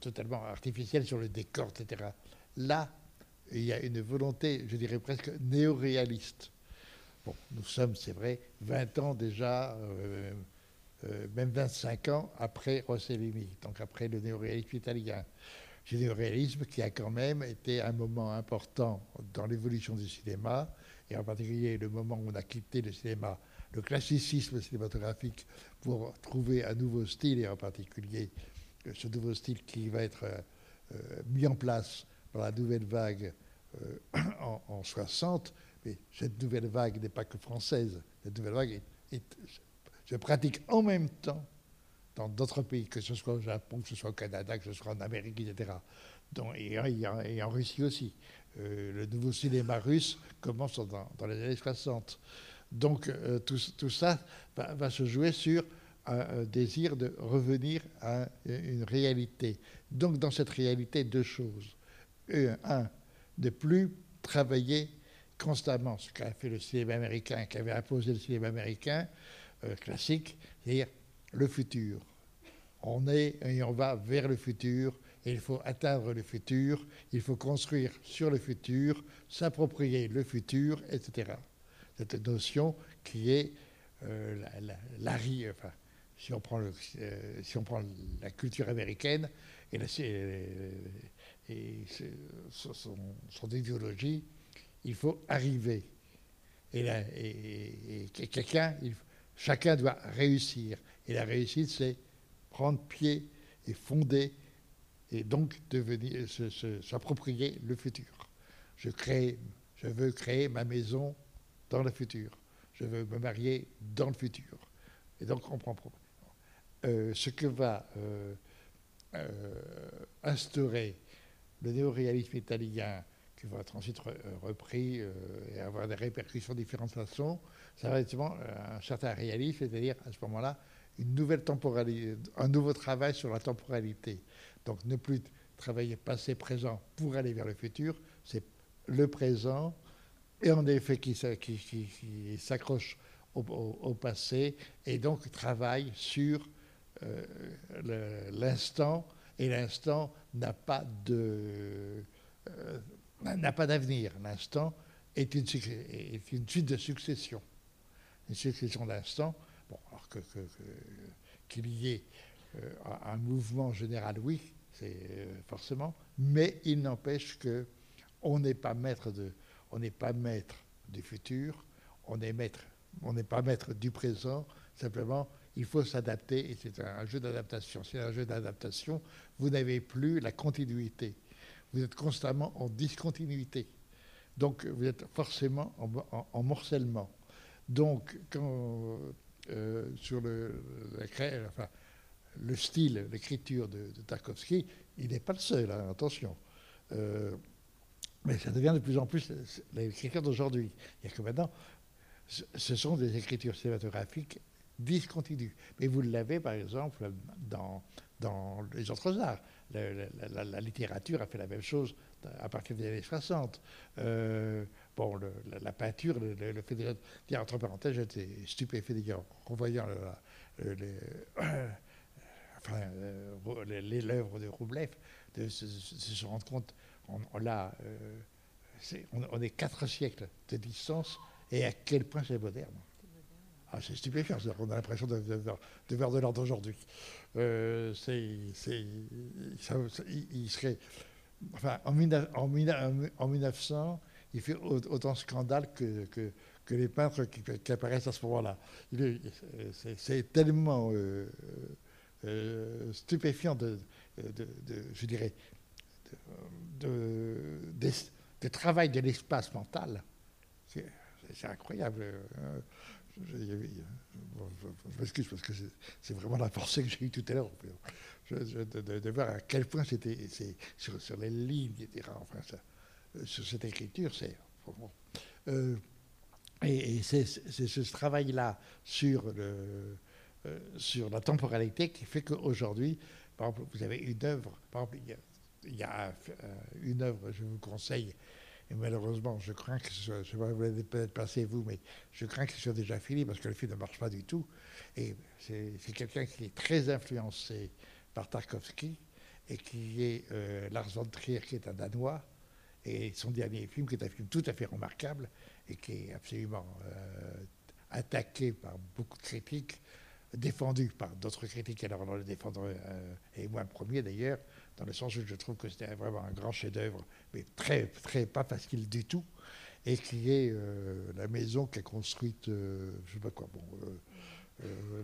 Speaker 2: totalement artificielles sur le décor, etc. Là, il y a une volonté, je dirais presque néo-réaliste. Bon, nous sommes, c'est vrai, 20 ans déjà, euh, euh, même 25 ans après Rossellini, donc après le néo-réalisme italien réalisme qui a quand même été un moment important dans l'évolution du cinéma, et en particulier le moment où on a quitté le cinéma, le classicisme cinématographique, pour trouver un nouveau style, et en particulier ce nouveau style qui va être euh, euh, mis en place par la nouvelle vague en, 60. Mais cette nouvelle vague n'est pas que française. Cette nouvelle vague se pratique en même temps dans d'autres pays, que ce soit au Japon, que ce soit au Canada, que ce soit en Amérique, etc. et, en, Russie aussi. Euh, le nouveau cinéma russe commence dans, les années 60. Donc euh, tout, ça va, se jouer sur un, désir de revenir à une réalité. Donc dans cette réalité, deux choses. Un, de plus travailler constamment, ce qu'a fait le cinéma américain, qu'avait imposé le cinéma américain euh, classique, c'est-à-dire le futur. On est et on va vers le futur. Et il faut atteindre le futur, il faut construire sur le futur, s'approprier le futur, etc. Cette notion qui est euh, la, enfin, si on, prend euh, si on prend la culture américaine et, son, idéologie, il faut arriver. Et, et, quelqu'un, chacun doit réussir. Et la réussite, c'est prendre pied et fonder et donc devenir, s'approprier le futur. Je, crée, je veux créer ma maison dans le futur. Je veux me marier dans le futur. Et donc on prend euh, ce que va euh, euh, instaurer le néoréalisme italien, qui va être ensuite repris et avoir des répercussions de différentes façons, ça va être un certain réalisme, c'est-à-dire à ce moment-là une nouvelle temporalité, un nouveau travail sur la temporalité. Donc ne plus travailler passé, présent pour aller vers le futur, c'est le présent, et en effet qui, s'accroche au, passé, et donc travaille sur l'instant, et l'instant n'a pas de euh, n'a pas d'avenir. L'instant est une, suite de succession, une succession d'instants Bon, alors qu'il que, y ait euh, un mouvement général, oui, c'est euh, forcément, mais il n'empêche que on n'est pas maître de, on n'est pas maître du futur, on est maître, on n'est pas maître du présent. Simplement, il faut s'adapter et c'est un, jeu d'adaptation. C'est un jeu d'adaptation. Vous n'avez plus la continuité. Vous êtes constamment en discontinuité. Donc, vous êtes forcément en morcellement. Donc, quand euh, sur le, style, l'écriture de, Tarkovsky, il n'est pas le seul, hein, attention. Euh, mais ça devient de plus en plus l'écriture d'aujourd'hui. Il y a que maintenant, ce sont des écritures cinématographiques discontinues. Mais vous l'avez, par exemple, dans, dans les autres arts. La, littérature a fait la même chose à partir des années 60. Bon, la, peinture, le, fait de dire entre parenthèses, j'étais stupéfait d'ailleurs en voyant les, [coughs] enfin, l'œuvre de Roublev, de, se, rendre compte, on, euh, on, est quatre siècles de distance et à quel point c'est moderne. Ah, c'est stupéfiant, on a l'impression de, de, de, l'ordre d'aujourd'hui. Euh, il, serait, enfin, en, en, en 1900, il fait autant scandale que, que, les peintres qui, apparaissent à ce moment-là. C'est tellement euh, euh, stupéfiant de, je dirais, de travail de l'espace mental. C'est incroyable. Hein. Je, m'excuse parce que c'est vraiment la force que j'ai eue tout à l'heure. De, voir à quel point c'était sur, les lignes, etc. Enfin, ça, euh, sur cette écriture, c'est. Euh, et, c'est ce travail-là euh, sur la temporalité qui fait qu'aujourd'hui, par exemple, vous avez une œuvre, par exemple, il y a, une œuvre, je vous conseille, et malheureusement, je crains que ce soit, je vais vous peut-être passer vous, mais je crains que ce soit déjà fini parce que le film ne marche pas du tout. Et c'est quelqu'un qui est très influencé par Tarkovsky et qui est Lars von Trier, qui est un Danois, et son dernier film, qui est un film tout à fait remarquable et qui est absolument euh, attaqué par beaucoup de critiques, défendu par d'autres critiques, alors on le défendrait, euh, et moi le premier d'ailleurs, dans le sens où je trouve que c'était vraiment un grand chef-d'œuvre, mais très, très pas facile du tout, et qui est euh, la maison qu'a construite, je ne sais pas quoi, bon,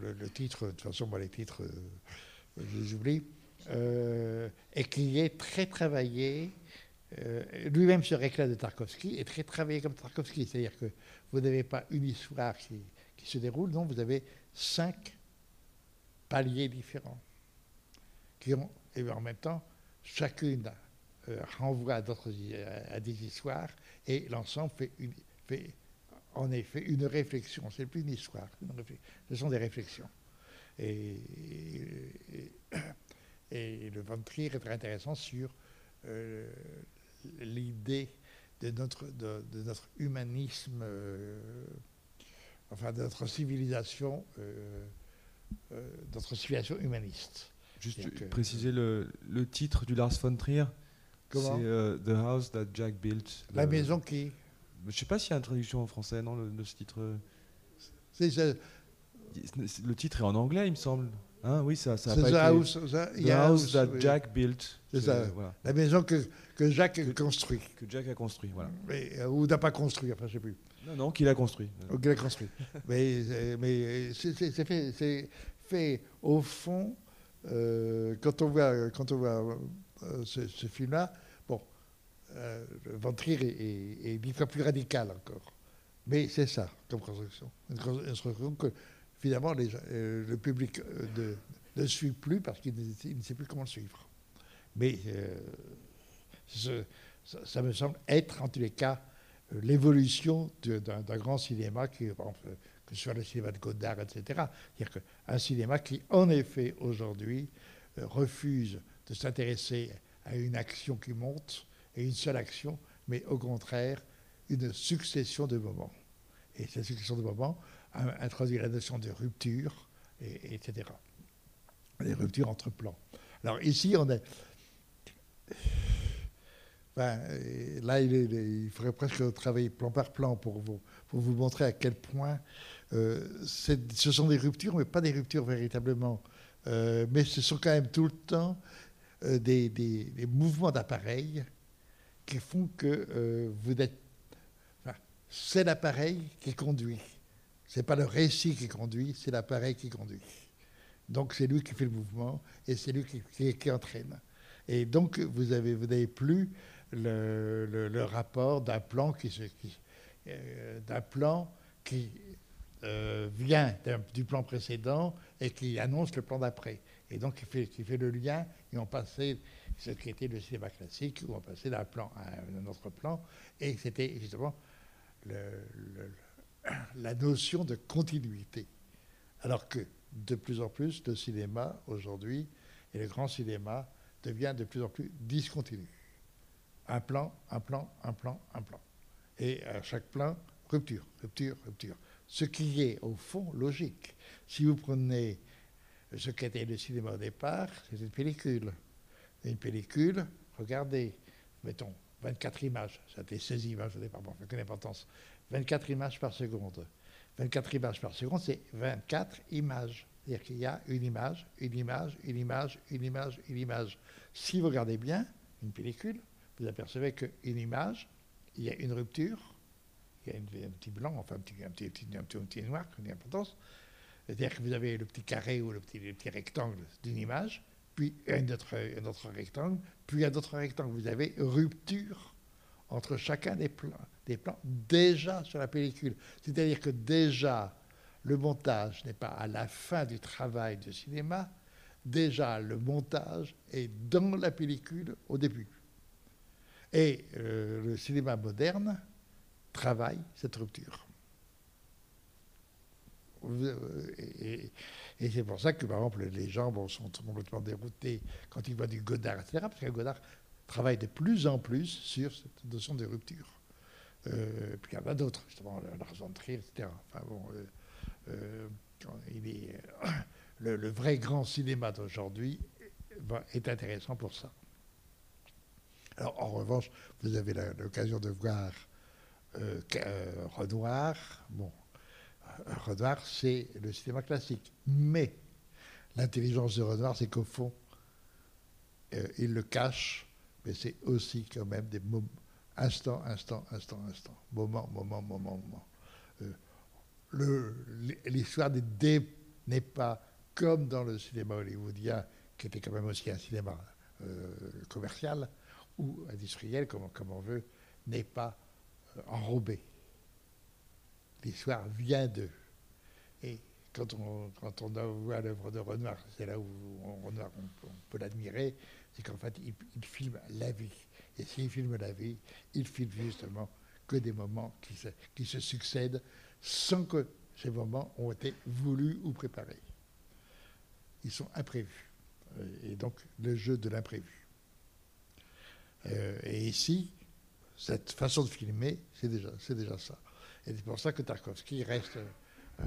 Speaker 2: le, titre, de toute façon, moi les titres, je les oublie, et qui est très travaillé euh, lui-même se réclame de Tarkovsky et très travaillé comme Tarkovsky. C'est-à-dire que vous n'avez pas une histoire qui, se déroule, non, vous avez cinq paliers différents qui ont, et en même temps, chacune euh, renvoie à, d'autres, à, des histoires et l'ensemble fait, en effet une réflexion. C'est plus une histoire, ce sont des réflexions. Et, le ventrier est très intéressant sur euh, l'idée de notre, humanisme, euh, enfin de notre civilisation, euh, euh, notre civilisation humaniste.
Speaker 5: Juste préciser le, le, titre du Lars von Trier. C'est The House That Jack Built.
Speaker 2: La maison qui.
Speaker 5: Je ne sais pas s'il y a une traduction en français, non, de ce titre.
Speaker 2: C'est
Speaker 5: le titre est en anglais, il me semble. Hein, oui, ça, ça
Speaker 2: a pas été... House,
Speaker 5: the house, that Jack built.
Speaker 2: C'est ça. Voilà. La maison que, que Jack a construit.
Speaker 5: Que Jack a construit, voilà.
Speaker 2: Mais, ou n'a pas construit, enfin, je ne sais plus.
Speaker 5: Non, non, qu'il a construit.
Speaker 2: Qu'il a construit. mais mais c'est fait, fait, au fond, euh, quand on voit, euh, ce, film-là, bon, euh, est, est, fois plus radical encore. Mais c'est ça, comme construction. Une construction que finalement euh, le public euh, ne, suit plus parce qu'il ne, sait plus comment le suivre. Mais ça, me semble être, en tous les cas, l'évolution d'un grand cinéma, qui, que ce soit le cinéma de Godard, etc. C'est-à-dire qu'un cinéma qui, en effet, aujourd'hui, refuse de s'intéresser à une action qui monte et une seule action, mais au contraire, une succession de moments. Et cette succession de moments introduit la notion de rupture, et, etc. Les ruptures entre plans. Alors ici, on est. Ben, là, il, faudrait presque travailler plan par plan pour vous, montrer à quel point euh, ce sont des ruptures, mais pas des ruptures véritablement. Euh, mais ce sont quand même tout le temps euh, des, mouvements d'appareil qui font que vous êtes. C'est l'appareil qui conduit. Ce n'est pas le récit qui conduit, c'est l'appareil qui conduit. Donc c'est lui qui fait le mouvement et c'est lui qui, entraîne. Et donc vous n'avez plus le, rapport d'un plan qui, qui euh, d'un plan qui euh, vient du plan précédent et qui annonce le plan d'après. Et donc qui fait, qui fait le lien et on passait ce qui était le cinéma classique où on passait d'un plan à un autre plan et c'était justement la notion de continuité. Alors que de plus en plus, le cinéma aujourd'hui et le grand cinéma devient de plus en plus discontinu. Un plan, un plan, un plan, un plan. Et à chaque plan, rupture, rupture, rupture. Ce qui est au fond logique. Si vous prenez ce qu'était le cinéma au départ, c'est une pellicule. Une pellicule, regardez, mettons 24 images, c'était 16 images au départ, bon, aucune importance. 24 images par seconde. 24 images par seconde, c'est 24 images. C'est-à-dire qu'il y a une image, une image, une image, une image, une image. Si vous regardez bien une pellicule, vous apercevez qu'une image, il y a une rupture, il y a un petit blanc, enfin un petit, noir, qui a importance. C'est-à-dire que vous avez le petit carré ou le petit, petit rectangle d'une image, puis un autre, un autre rectangle, puis un autre rectangle. Vous avez rupture entre chacun des plans, des plans déjà sur la pellicule. C'est-à-dire que déjà, le montage n'est pas à la fin du travail de cinéma, déjà le montage est dans la pellicule au début. Et euh, le cinéma moderne travaille cette rupture. Et, c'est pour ça que, par exemple, les gens sont complètement déroutés quand ils voient du Godard, etc. Parce que Godard travaille de plus en plus sur cette notion de rupture. Euh, puis il y en a d'autres, justement, l'argent de etc. Enfin bon, euh, euh, il est, [coughs] le, vrai grand cinéma d'aujourd'hui est intéressant pour ça. Alors, en revanche, vous avez l'occasion de voir Renoir. Bon, Renoir, c'est le cinéma classique. Mais l'intelligence de Renoir, c'est qu'au fond, il le cache mais c'est aussi quand même des moments, instant, instant, instant, instant, moment, moment, moment, moment. Euh, L'histoire n'est pas comme dans le cinéma hollywoodien, qui était quand même aussi un cinéma euh, commercial ou industriel, comme, on veut, n'est pas euh, enrobé. L'histoire vient d'eux. Et quand on, on voit l'œuvre de Renoir, c'est là où Renoir, on peut l'admirer, c'est qu'en fait, il, filme la vie. Et s'il filme la vie, il filme justement que des moments qui se, qui se succèdent sans que ces moments ont été voulus ou préparés. Ils sont imprévus. Et donc, le jeu de l'imprévu. Euh, et ici, cette façon de filmer, c'est déjà, déjà ça. Et c'est pour ça que Tarkovsky reste euh,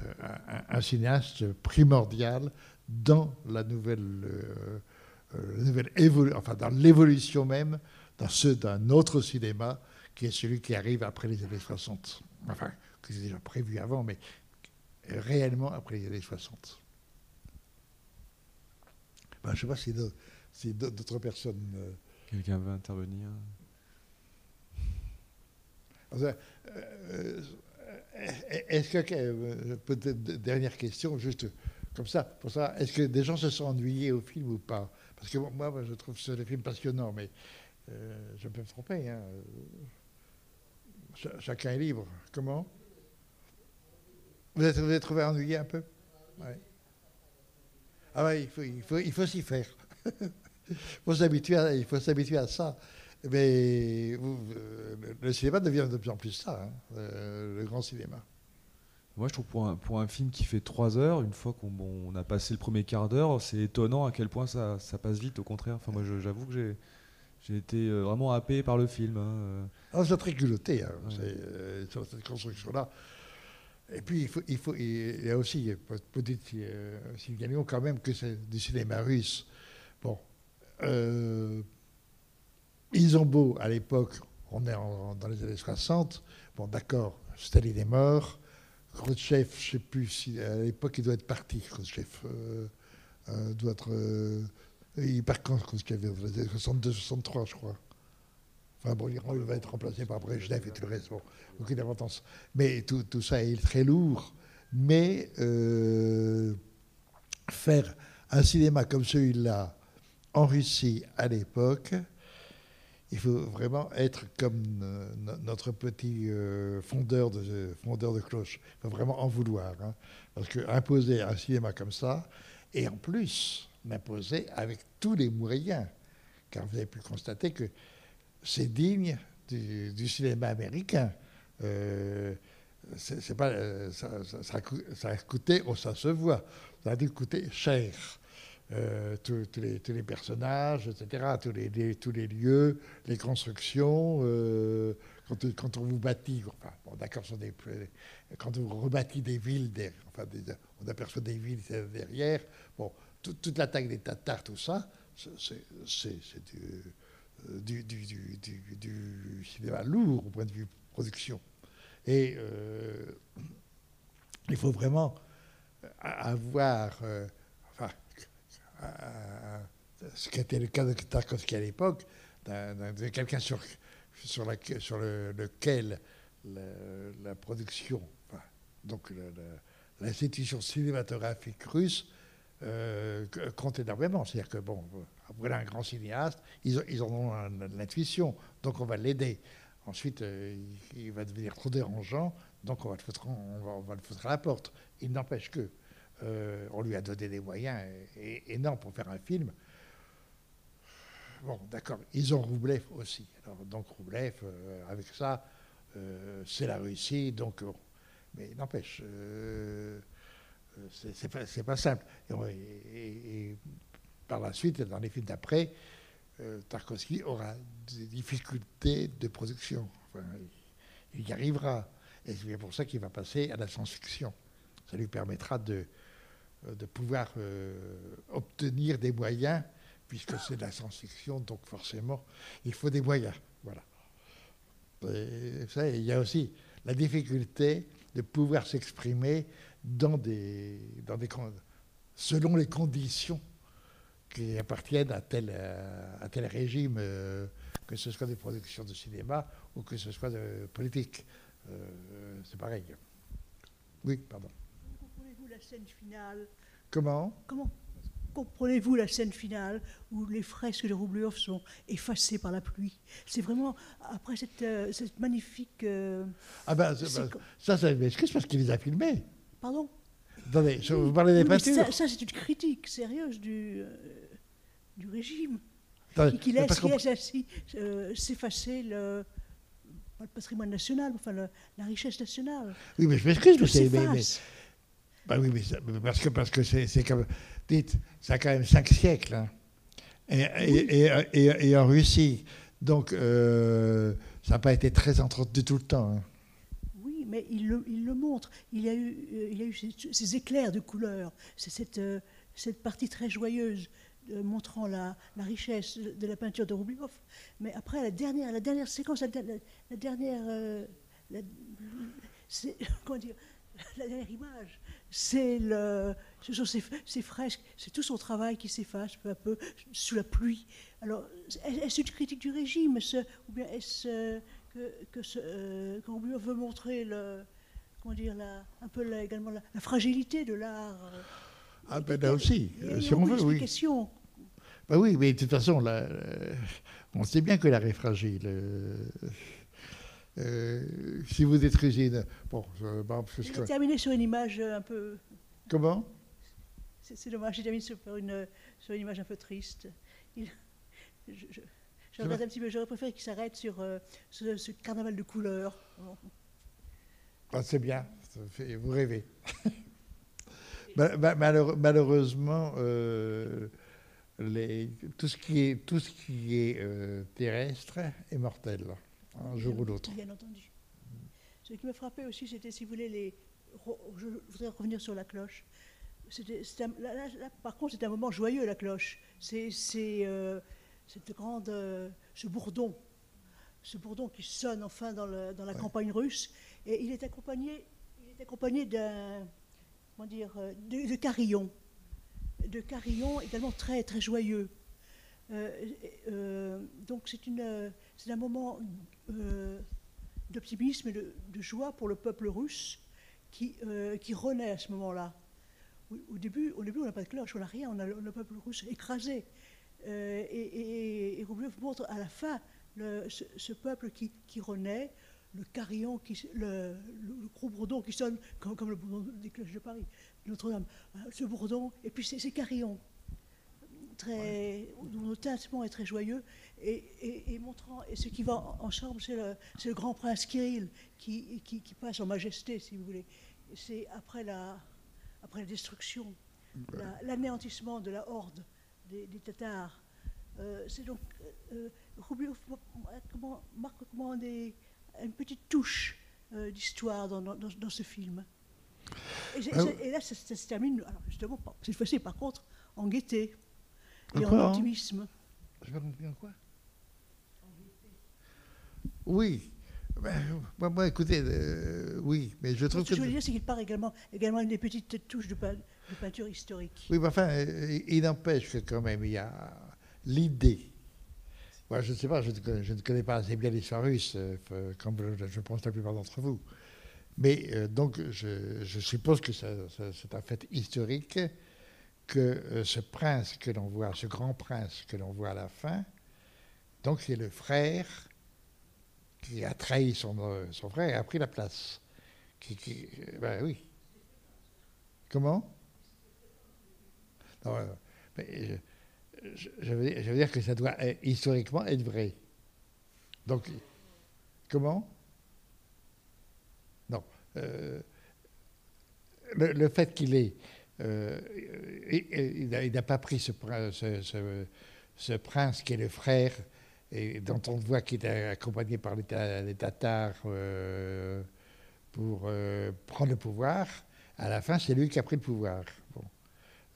Speaker 2: un, cinéaste primordial dans la nouvelle euh, enfin, dans l'évolution même, dans ce d'un autre cinéma qui est celui qui arrive après les années 60. Enfin, que c'est déjà prévu avant, mais réellement après les années 60. Ben, je ne sais pas si d'autres personnes. Euh,
Speaker 5: Quelqu'un veut intervenir?
Speaker 2: Euh, euh, Est-ce que, peut-être dernière question, juste comme ça, pour ça, est-ce que des gens se sont ennuyés au film ou pas? Parce que moi, je trouve ce film passionnant, mais je peux me tromper. Hein. chacun est libre. Comment? Vous êtes, vous trouvé ennuyé un peu? Ah oui, il faut, il faut, il faut s'y faire. [laughs] faut s'habituer il faut s'habituer à ça. Mais euh, le cinéma devient de plus en plus ça, hein, euh, le grand cinéma.
Speaker 5: Moi, je trouve pour un, pour un film qui fait trois heures, une fois qu'on a passé le premier quart d'heure, c'est étonnant à quel point ça, ça, passe vite. Au contraire, enfin, moi, j'avoue que j'ai été euh, vraiment happé par le film. Hein.
Speaker 2: Ah, c'est très culotté, hein, sur cette construction-là. Et puis, il, faut, il, faut, il y a aussi, peut-être, signalons quand même que c'est du cinéma russe. Bon, euh, Isombo, à l'époque, on est dans les années 60, bon d'accord, Staline est mort, Khrushchev, je ne sais plus si à l'époque il doit être parti, Khrushchev euh, euh, doit être. Euh, il part quand Khrushchev 62-63, je crois. Enfin bon, il va être remplacé par Brezhnev et tout le reste, bon, aucune importance. Mais tout, tout ça est très lourd, mais faire un cinéma comme celui-là, en Russie à l'époque, il faut vraiment être comme euh, notre petit euh, fondeur, de, fondeur de cloche. Il faut vraiment en vouloir. Hein. parce qu'imposer un cinéma comme ça, et en plus, l'imposer avec tous les moyens, car vous avez pu constater que c'est digne du, cinéma américain. Euh, c'est pas, ça, ça, a coûté, oh, ça se voit, ça a dû coûter cher. Euh, tous, les, personnages, etc., tous les, tous les lieux, les constructions. Euh, quand, quand, on vous bâtit, enfin, bon, d'accord, des, quand on rebâtit des villes, enfin, on aperçoit des villes derrière, bon, toute l'attaque des Tatars, tout ça, c'est euh, du, du, du, du, cinéma lourd au point de vue production. Et il faut vraiment avoir ce qui était le cas de Tarkovsky à l'époque, de quelqu'un sur, lequel la, production, donc l'institution cinématographique russe euh, compte énormément. C'est-à-dire que, bon, voilà un grand cinéaste, ils, en ont l'intuition, donc on va l'aider. Ensuite, euh, il, va devenir trop dérangeant, donc on va le foutre à la porte. Il n'empêche que euh, on lui a donné des moyens énormes pour faire un film. Bon, d'accord, ils ont Roublev aussi. Donc Roublev, euh, avec ça, euh, c'est la Russie, donc. mais n'empêche, c'est pas, pas, simple. Et, par la suite, dans les films d'après, Tarkovsky aura des difficultés de production. il y arrivera. Et c'est pour ça qu'il va passer à la science-fiction. Ça lui permettra de, de pouvoir euh, obtenir des moyens, puisque c'est de la science-fiction, donc forcément, il faut des moyens. Voilà. il y a aussi la difficulté de pouvoir s'exprimer dans des, dans des, selon les conditions qui appartiennent à tel, euh, à tel régime, que ce soit des productions de cinéma ou que ce soit de politique. c'est pareil. Oui, pardon
Speaker 6: la scène finale.
Speaker 2: Comment
Speaker 6: Comment comprenez-vous la scène finale où les fresques de Roublev sont effacées par la pluie? C'est vraiment, après cette, euh, cette magnifique... Euh,
Speaker 2: ah ben, ça, ça m'excuse parce qu'il les a filmés.
Speaker 6: Pardon?
Speaker 2: Attendez, vous parlez des peintures
Speaker 6: Ça, c'est une critique sérieuse du, euh, du régime, qui, laisse, ainsi s'effacer le, le patrimoine national, enfin la richesse nationale.
Speaker 2: Oui, mais je m'excuse, mais, bah oui, mais parce que parce que c'est comme dites, ça a quand même cinq siècles, hein. et, et, et, et, en Russie, donc euh, ça n'a pas été très entretenu tout le temps. Hein.
Speaker 6: Oui, mais il le, il le, montre. Il y a eu, euh, il y a eu ces, éclairs de couleurs, c'est cette, euh, cette partie très joyeuse montrant la, la, richesse de la peinture de Rublov. Mais après, la dernière, la dernière séquence, la, la dernière, [laughs] comment dire la dernière image. C'est le, ce sont ces, ces fresques, c'est tout son travail qui s'efface peu à peu sous la pluie. Alors, est-ce une critique du régime Ou bien est-ce euh, que, que ce, euh, qu'on veut montrer le, comment dire, la, un peu la, également la, la, fragilité de l'art euh,
Speaker 2: Ah ben là aussi, si on veut, oui. Ben oui, mais de toute façon, là, on sait bien que l'art est fragile. Euh, si vous êtes rigide. Bon,
Speaker 6: je, bon, je vais terminer sur une image un peu.
Speaker 2: Comment?
Speaker 6: C'est dommage, j'ai terminé sur une, sur une image un peu triste. Il, je, je, je regarde un petit peu, j'aurais préféré qu'il s'arrête sur euh, ce, ce, carnaval de couleurs.
Speaker 2: Ah, c'est bien, vous rêvez. [laughs] Malheureusement, euh, les, tout ce qui est, tout ce qui est euh, terrestre est mortel un jour ou l'autre.
Speaker 6: Bien entendu. Ce qui me frappait aussi, c'était, si vous voulez, les. Je voudrais revenir sur la cloche. par contre, c'est un moment joyeux, la cloche. C'est euh, cette grande, euh, ce bourdon, ce bourdon qui sonne enfin dans, le, dans la campagne russe. Et il est accompagné, il est accompagné d'un, comment dire, euh, de, de carillons, de carillons également très très joyeux. Euh, donc c'est une c'est un moment euh, d'optimisme et de, joie pour le peuple russe qui, euh, qui renaît à ce moment-là. Au, début, au début, on n'a pas de cloche, on n'a rien, on a le, peuple russe écrasé. Euh, et, et, montre à la fin ce, peuple qui, qui, renaît, le carillon, le, gros bourdon qui sonne comme, comme le bourdon des cloches de Paris, Notre-Dame. Ce bourdon, et puis ces carillons très, dont le tintement est très joyeux, et, montrant, et ce qui va en, chambre, c'est le, grand prince Kirill qui, qui, passe en majesté, si vous voulez. C'est après la, après la destruction, l'anéantissement de la horde des, Tatars. Euh, c'est donc, euh, comment, marque comment des, une petite touche euh, d'histoire dans, dans, ce film. Et, et là, ça, se termine, alors justement, cette fois-ci, par contre, en gaieté et en hein optimisme.
Speaker 2: Je vais en quoi? Oui. Moi, écoutez, euh, oui, mais je trouve
Speaker 6: Ce que, je veux dire, c'est qu'il part également, également une des petites touches de, peinture historique.
Speaker 2: Oui, mais enfin, euh, il n'empêche que quand même, il y a l'idée. Moi, je ne sais pas, je ne, connais, pas assez bien l'histoire russe, euh, comme je, pense la plupart d'entre vous. Mais donc, je, suppose que c'est un fait historique que ce prince que l'on voit, ce grand prince que l'on voit à la fin, donc c'est le frère qui a trahi son, euh, frère et a pris la place. Qui, qui, ben oui. Comment? Non, je, veux, dire que ça doit historiquement être vrai. Donc, comment? Non. Euh, le, le, fait qu'il ait. Euh, il n'a pas pris ce, ce, ce, ce, prince qui est le frère et dont on voit qu'il est accompagné par les, Tatars euh, pour euh, prendre le pouvoir, à la fin, c'est lui qui a pris le pouvoir.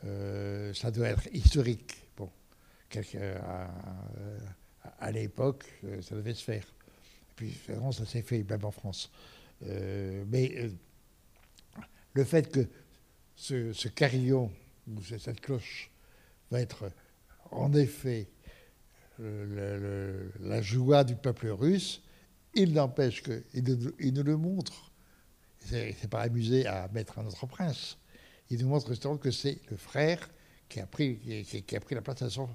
Speaker 2: Ça doit être historique. Bon. À, à l'époque, ça devait se faire. Et puis, ça s'est fait, même en France. mais le fait que ce, carillon, ou cette cloche, va être en effet la joie du peuple russe, il n'empêche qu'il il nous le montre. Il s'est pas amusé à mettre un autre prince. Il nous montre justement que c'est le frère qui a pris, la place à son.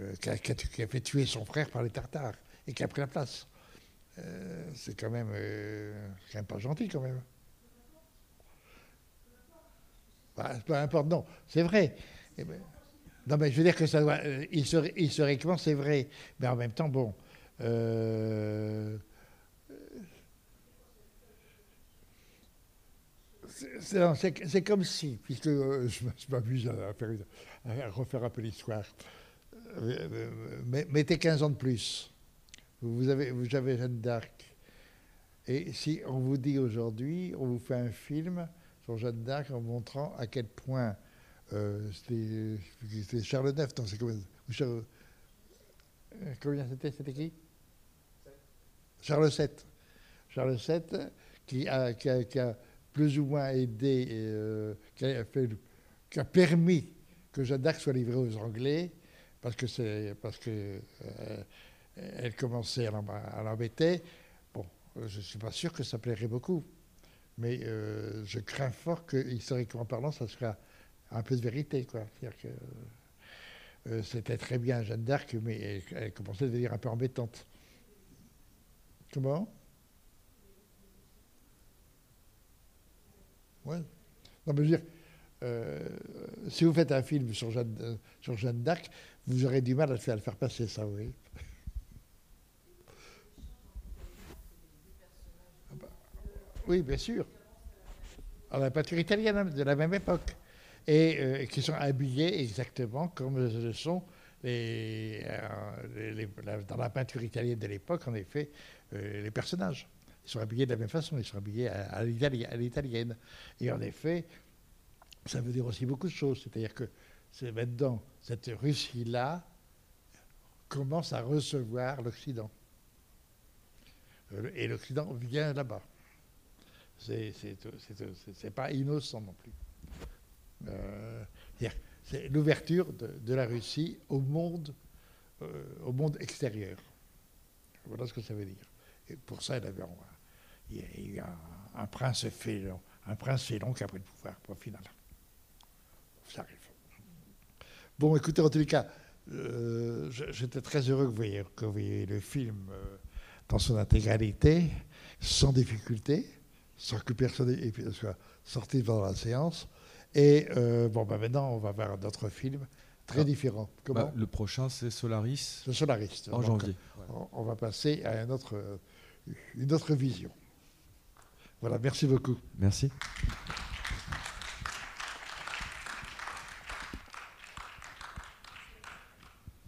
Speaker 2: Euh, qui, a, fait tuer son frère par les Tartares et qui a pris la place. Euh, c'est quand même, euh, quand même pas gentil quand même. Bah, peu importe, non, c'est vrai. Eh ben, non, mais je veux dire que ça doit. Euh, historiquement, c'est vrai. Mais en même temps, bon. Euh, c'est comme si, puisque euh, je, m'amuse à, refaire un peu l'histoire. mettez 15 ans de plus. Vous avez, vous avez Jeanne d'Arc. Et si on vous dit aujourd'hui, on vous fait un film sur Jeanne d'Arc en montrant à quel point euh, c'était Charles IX, non, c'est combien Charles, euh, Combien c'était C'était qui? Charles VII. Charles VII, qui a, qui a, qui a plus ou moins aidé, euh, qui, a fait, qui, a permis que Jeanne d'Arc soit livrée aux Anglais, parce que c'est parce que euh, elle commençait à l'embêter. Bon, je ne suis pas sûr que ça plairait beaucoup, mais euh, je crains fort que, historiquement parlant, ça sera un peu de vérité, euh, c'était très bien Jeanne d'Arc, mais elle, commençait à devenir un peu embêtante. Comment? Ouais. Non, mais je veux dire, euh, si vous faites un film sur Jeanne, sur Jeanne d'Arc, vous aurez du mal à le faire, à le faire passer, ça, oui. Ah bah, oui, bien sûr. Alors, la peinture italienne hein, de la même époque et euh, qui sont habillés exactement comme le sont les, euh, dans la peinture italienne de l'époque, en effet, euh, les personnages. Ils sont habillés de la même façon, ils sont habillés à, à l'italienne. Et en effet, ça veut dire aussi beaucoup de choses. C'est-à-dire que c'est maintenant, cette Russie-là commence à recevoir l'Occident. Et l'Occident vient là-bas. C'est pas innocent non plus. Euh, c'est l'ouverture de, la Russie au monde, euh, au monde extérieur. Voilà ce que ça veut dire. Et pour ça, il, avait, y a un, prince félon, un prince félon qui a pris le pouvoir, au final. Ça arrive. Bon, écoutez, en tous cas, euh, j'étais très heureux que vous, voyez, que vous le film dans son intégralité, sans difficulté, sans que personne soit sorti pendant la séance. Et euh, bon, bah maintenant, on va voir d'autres films très ah. différents. Comment bah,
Speaker 5: Le prochain, c'est Solaris.
Speaker 2: C'est Solaris.
Speaker 5: En janvier.
Speaker 2: On, va passer à un autre, une autre vision. Voilà, merci beaucoup.
Speaker 5: Merci.